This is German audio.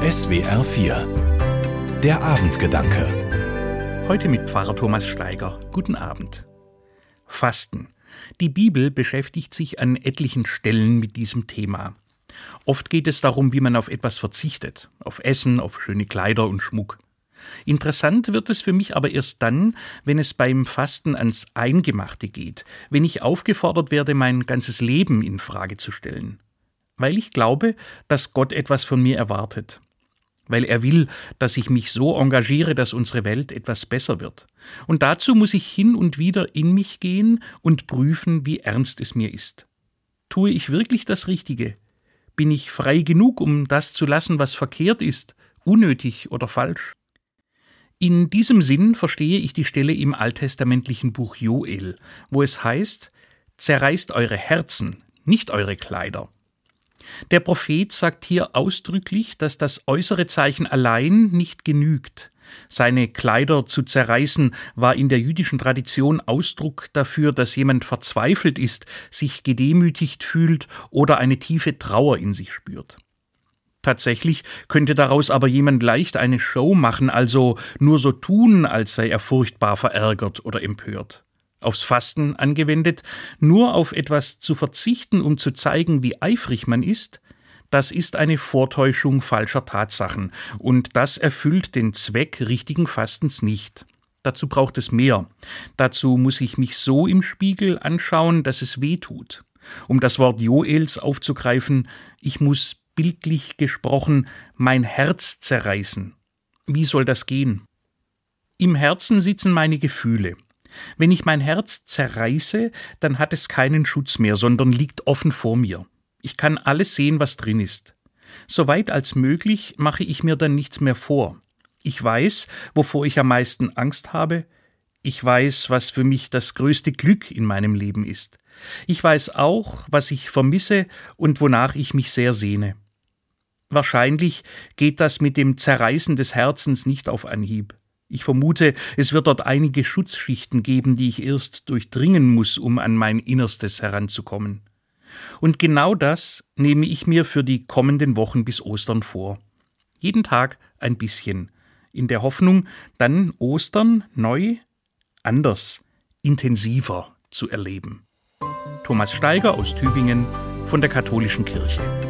SWR 4 Der Abendgedanke Heute mit Pfarrer Thomas Steiger. Guten Abend. Fasten. Die Bibel beschäftigt sich an etlichen Stellen mit diesem Thema. Oft geht es darum, wie man auf etwas verzichtet, auf Essen, auf schöne Kleider und Schmuck. Interessant wird es für mich aber erst dann, wenn es beim Fasten ans Eingemachte geht, wenn ich aufgefordert werde, mein ganzes Leben in Frage zu stellen. Weil ich glaube, dass Gott etwas von mir erwartet weil er will, dass ich mich so engagiere, dass unsere Welt etwas besser wird. Und dazu muss ich hin und wieder in mich gehen und prüfen, wie ernst es mir ist. Tue ich wirklich das Richtige? Bin ich frei genug, um das zu lassen, was verkehrt ist, unnötig oder falsch? In diesem Sinn verstehe ich die Stelle im alttestamentlichen Buch Joel, wo es heißt, Zerreißt eure Herzen, nicht eure Kleider. Der Prophet sagt hier ausdrücklich, dass das äußere Zeichen allein nicht genügt. Seine Kleider zu zerreißen war in der jüdischen Tradition Ausdruck dafür, dass jemand verzweifelt ist, sich gedemütigt fühlt oder eine tiefe Trauer in sich spürt. Tatsächlich könnte daraus aber jemand leicht eine Show machen, also nur so tun, als sei er furchtbar verärgert oder empört aufs Fasten angewendet, nur auf etwas zu verzichten, um zu zeigen, wie eifrig man ist, das ist eine Vortäuschung falscher Tatsachen, und das erfüllt den Zweck richtigen Fastens nicht. Dazu braucht es mehr. Dazu muss ich mich so im Spiegel anschauen, dass es weh tut. Um das Wort Joels aufzugreifen, ich muss bildlich gesprochen mein Herz zerreißen. Wie soll das gehen? Im Herzen sitzen meine Gefühle. Wenn ich mein Herz zerreiße, dann hat es keinen Schutz mehr, sondern liegt offen vor mir. Ich kann alles sehen, was drin ist. Soweit als möglich mache ich mir dann nichts mehr vor. Ich weiß, wovor ich am meisten Angst habe. Ich weiß, was für mich das größte Glück in meinem Leben ist. Ich weiß auch, was ich vermisse und wonach ich mich sehr sehne. Wahrscheinlich geht das mit dem Zerreißen des Herzens nicht auf Anhieb. Ich vermute, es wird dort einige Schutzschichten geben, die ich erst durchdringen muss, um an mein Innerstes heranzukommen. Und genau das nehme ich mir für die kommenden Wochen bis Ostern vor. Jeden Tag ein bisschen, in der Hoffnung, dann Ostern neu, anders, intensiver zu erleben. Thomas Steiger aus Tübingen von der Katholischen Kirche.